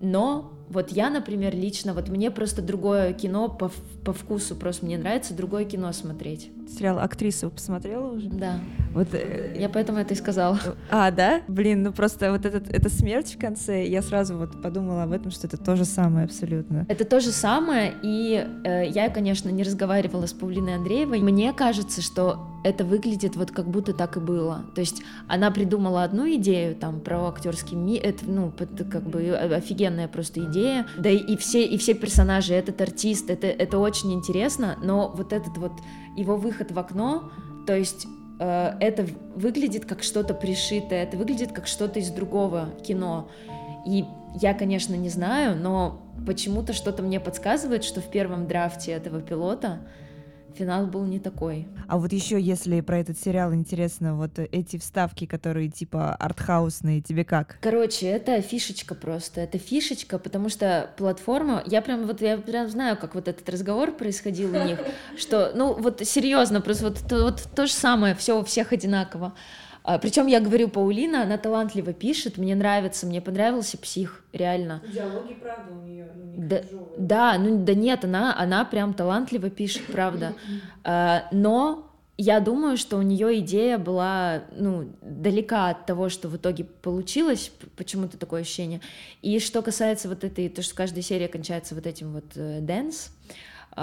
но вот я, например, лично, вот мне просто другое кино по, по вкусу, просто мне нравится другое кино смотреть. Сериал «Актриса» посмотрела уже? Да. Вот, э, я поэтому это и сказала. А, да? Блин, ну просто вот этот, эта смерть в конце, я сразу вот подумала об этом, что это то же самое абсолютно. Это то же самое, и э, я, конечно, не разговаривала с Павлиной Андреевой. Мне кажется, что это выглядит вот как будто так и было. То есть она придумала одну идею там про актерский мир, это ну это как бы офигенная просто идея. Да и, и все и все персонажи, этот артист, это это очень интересно, но вот этот вот его выход в окно, то есть э, это выглядит как что-то пришитое, это выглядит как что-то из другого кино. И я, конечно, не знаю, но почему-то что-то мне подсказывает, что в первом драфте этого пилота финал был не такой. А вот еще, если про этот сериал интересно, вот эти вставки, которые типа артхаусные, тебе как? Короче, это фишечка просто, это фишечка, потому что платформа, я прям вот, я прям знаю, как вот этот разговор происходил у них, что, ну вот серьезно, просто вот, вот то же самое, все у всех одинаково. А, Причем я говорю, Паулина, она талантливо пишет, мне нравится, мне понравился псих, реально. Диалоги, правда, у нее ну, да, да, ну да нет, она, она прям талантливо пишет, правда. А, но я думаю, что у нее идея была ну, далека от того, что в итоге получилось, почему-то такое ощущение. И что касается вот этой, то, что каждая серия кончается вот этим вот dance,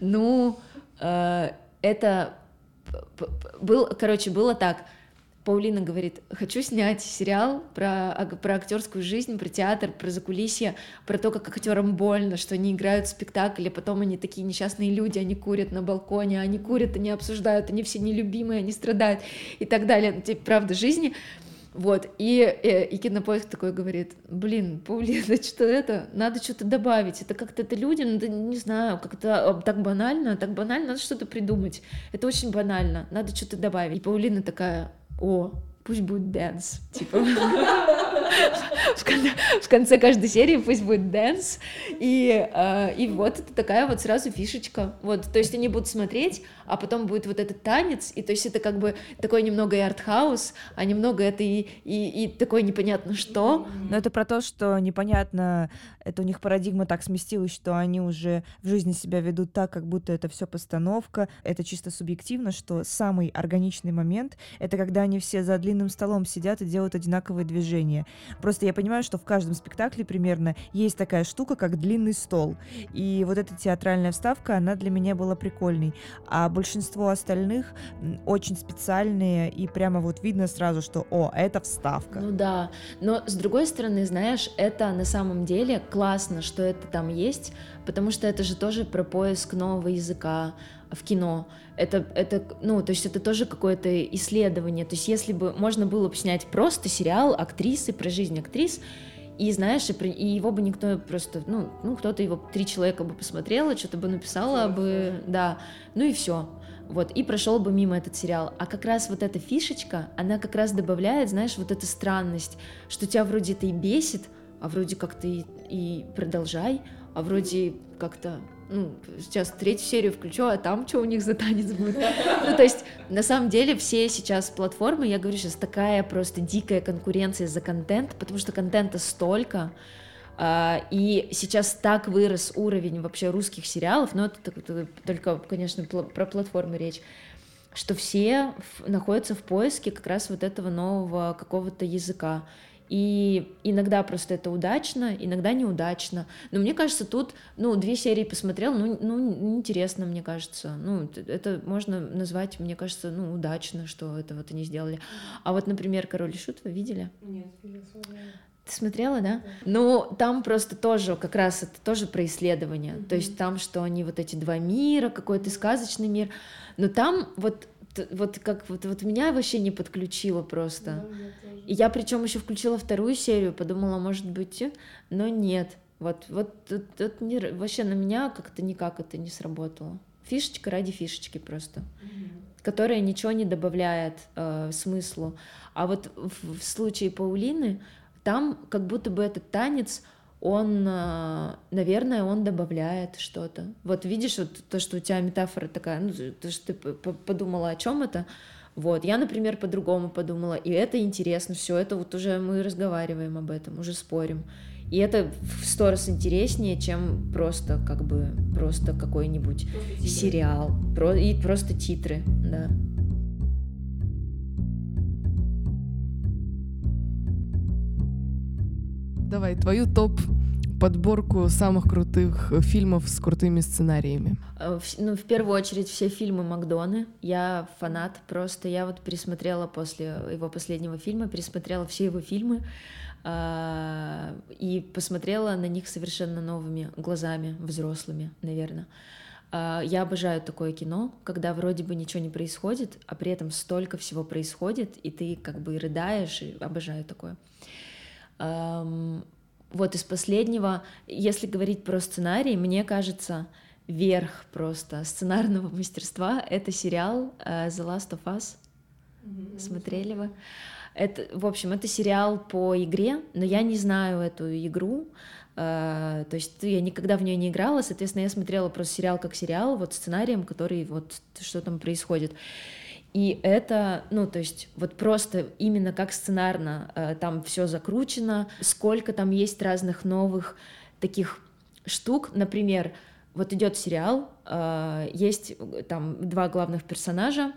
ну, э, это был, короче, было так. Паулина говорит, хочу снять сериал про, про актерскую жизнь, про театр, про закулисье, про то, как актерам больно, что они играют в спектакле, потом они такие несчастные люди, они курят на балконе, они курят, они обсуждают, они все нелюбимые, они страдают и так далее. Ну, типа, правда жизни. Вот, и, и, э, и кинопоиск такой говорит, блин, Паулина, что это, надо что-то добавить, это как-то это людям, да, не знаю, как-то а, так банально, так банально, надо что-то придумать, это очень банально, надо что-то добавить. И Паулина такая, о, пусть будет dance, типа. в конце каждой серии пусть будет dance, и, э, и вот это такая вот сразу фишечка, вот, то есть они будут смотреть, а потом будет вот этот танец, и то есть это как бы такой немного и артхаус, а немного это и, и, и такое непонятно что. Но это про то, что непонятно, это у них парадигма так сместилась, что они уже в жизни себя ведут так, как будто это все постановка, это чисто субъективно, что самый органичный момент — это когда они все за длинным столом сидят и делают одинаковые движения. Просто я понимаю, что в каждом спектакле примерно есть такая штука, как длинный стол. И вот эта театральная вставка, она для меня была прикольной. А большинство остальных очень специальные, и прямо вот видно сразу, что, о, это вставка. Ну да, но с другой стороны, знаешь, это на самом деле классно, что это там есть, потому что это же тоже про поиск нового языка в кино. Это, это, ну, то есть это тоже какое-то исследование. То есть если бы можно было бы снять просто сериал актрисы про жизнь актрис, и знаешь, и, и его бы никто просто, ну, ну кто-то его три человека бы посмотрело, что-то бы написала бы, да, ну и все. Вот, и прошел бы мимо этот сериал. А как раз вот эта фишечка, она как раз добавляет, знаешь, вот эту странность, что тебя вроде это и бесит, а вроде как ты и продолжай, а вроде как-то ну, сейчас третью серию включу, а там что у них за танец будет? Ну, то есть, на самом деле, все сейчас платформы, я говорю, сейчас такая просто дикая конкуренция за контент, потому что контента столько, а, и сейчас так вырос уровень вообще русских сериалов, но это, это только, конечно, про платформы речь, что все находятся в поиске как раз вот этого нового какого-то языка. И иногда просто это удачно, иногда неудачно. Но мне кажется, тут, ну, две серии посмотрел, ну, ну, интересно, мне кажется. Ну, это можно назвать, мне кажется, ну, удачно, что это вот они сделали. А вот, например, «Король и Шут» вы видели? Нет, я смотрела. Ты смотрела, да? Ну, там просто тоже, как раз это тоже про исследование. Mm-hmm. То есть там, что они вот эти два мира, какой-то сказочный мир. Но там вот вот как вот, вот меня вообще не подключило просто. Да, и я причем еще включила вторую серию, подумала, может быть, но нет. Вот, вот, вот, вот не, вообще на меня как-то никак это не сработало. Фишечка ради фишечки просто, угу. которая ничего не добавляет э, смыслу. А вот в, в случае Паулины там как будто бы этот танец, он, э, наверное, он добавляет что-то. Вот видишь, вот то, что у тебя метафора такая, ну, то, что ты подумала о чем это, вот, я, например, по-другому подумала, и это интересно, все это вот уже мы разговариваем об этом, уже спорим. И это в сто раз интереснее, чем просто как бы просто какой-нибудь сериал, про, и просто титры, да. Давай, твою топ подборку самых крутых фильмов с крутыми сценариями? Э, ну, в первую очередь, все фильмы Макдоны. Я фанат просто. Я вот пересмотрела после его последнего фильма, пересмотрела все его фильмы э, и посмотрела на них совершенно новыми глазами, взрослыми, наверное. Э, я обожаю такое кино, когда вроде бы ничего не происходит, а при этом столько всего происходит, и ты как бы рыдаешь, и обожаю такое. Вот из последнего, если говорить про сценарий, мне кажется, верх просто сценарного мастерства — это сериал э, The Last of Us. Mm-hmm. Смотрели вы? Это, в общем, это сериал по игре, но я не знаю эту игру, Uh, то есть я никогда в нее не играла, соответственно, я смотрела просто сериал как сериал, вот сценарием, который вот что там происходит. И это, ну, то есть вот просто именно как сценарно э, там все закручено, сколько там есть разных новых таких штук. Например, вот идет сериал, э, есть там два главных персонажа,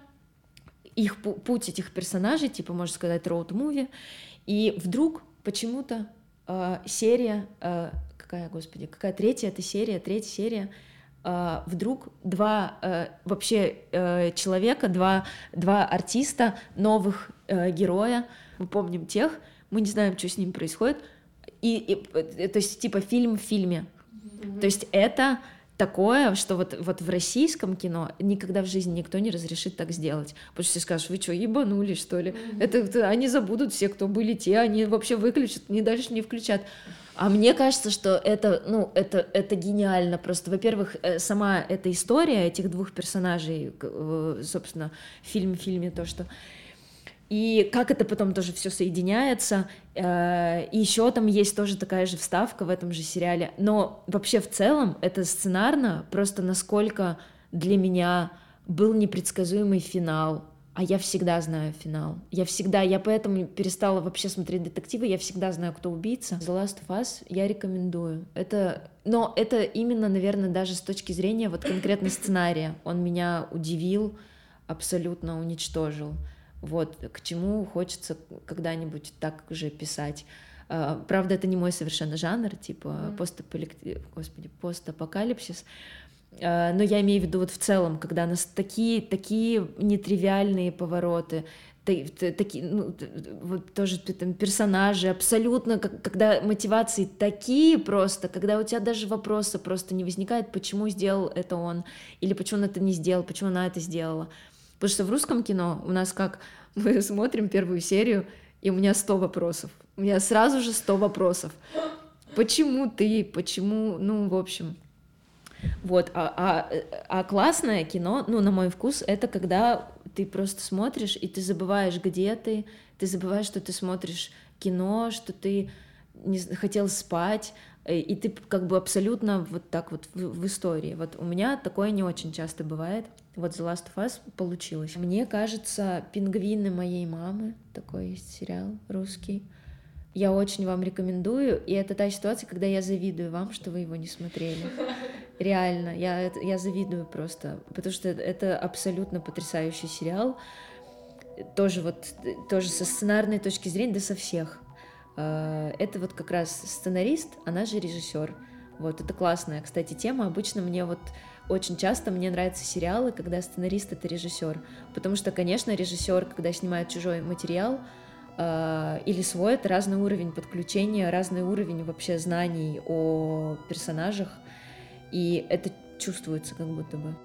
их путь этих персонажей, типа, можно сказать, роуд-муви, и вдруг почему-то э, серия, э, какая, господи, какая третья это серия, третья серия, вдруг два uh, вообще uh, человека, два, два артиста, новых героя, мы помним тех, мы не знаем, что с ним происходит, и, и то есть типа фильм в фильме. Mm-hmm. То есть это такое, что вот, вот в российском кино никогда в жизни никто не разрешит так сделать. Потому что все скажут, вы что, ебанули, что ли? Mm-hmm. Это, это они забудут все, кто были те, они вообще выключат, не дальше не включат. А мне кажется, что это, ну, это, это гениально. Просто, во-первых, э, сама эта история этих двух персонажей, э, собственно, фильм в фильме, то, что и как это потом тоже все соединяется. Э, и еще там есть тоже такая же вставка в этом же сериале. Но вообще в целом это сценарно просто насколько для меня был непредсказуемый финал а я всегда знаю финал. Я всегда, я поэтому перестала вообще смотреть детективы, я всегда знаю, кто убийца. The Last of Us я рекомендую. Это, но это именно, наверное, даже с точки зрения вот конкретно сценария. Он меня удивил, абсолютно уничтожил. Вот, к чему хочется когда-нибудь так же писать. Uh, правда, это не мой совершенно жанр, типа mm. постаполик... Господи, постапокалипсис. Э, но я имею в виду вот в целом, когда у нас такие, такие нетривиальные повороты, такие, ну, вот тоже там персонажи, абсолютно, когда мотивации такие просто, когда у тебя даже вопроса просто не возникает, почему сделал это он, или почему он это не сделал, почему она это сделала. Потому что в русском кино у нас как мы смотрим первую серию, и у меня 100 вопросов. У меня сразу же 100 вопросов. Почему ты? Почему? Ну, в общем, вот, а, а, а классное кино, ну, на мой вкус, это когда ты просто смотришь, и ты забываешь, где ты, ты забываешь, что ты смотришь кино, что ты не хотел спать, э, и ты как бы абсолютно вот так вот в, в истории. Вот у меня такое не очень часто бывает. Вот The Last of Us получилось. Мне кажется, «Пингвины моей мамы», такой есть сериал русский, я очень вам рекомендую, и это та ситуация, когда я завидую вам, что вы его не смотрели. Реально, я, я завидую просто, потому что это абсолютно потрясающий сериал. Тоже вот, тоже со сценарной точки зрения, да со всех. Э, это вот как раз сценарист, она же режиссер. Вот, это классная, кстати, тема. Обычно мне вот очень часто мне нравятся сериалы, когда сценарист это режиссер. Потому что, конечно, режиссер, когда снимает чужой материал, э, или свой, это разный уровень подключения, разный уровень вообще знаний о персонажах. И это чувствуется как будто бы.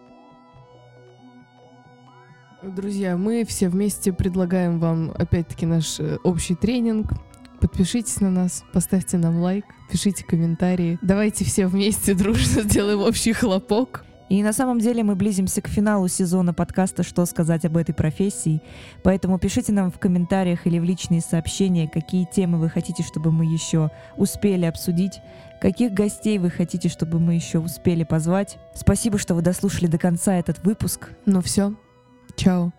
Друзья, мы все вместе предлагаем вам опять-таки наш э, общий тренинг. Подпишитесь на нас, поставьте нам лайк, пишите комментарии. Давайте все вместе дружно сделаем общий хлопок. И на самом деле мы близимся к финалу сезона подкаста «Что сказать об этой профессии?». Поэтому пишите нам в комментариях или в личные сообщения, какие темы вы хотите, чтобы мы еще успели обсудить, каких гостей вы хотите, чтобы мы еще успели позвать. Спасибо, что вы дослушали до конца этот выпуск. Ну все, чао.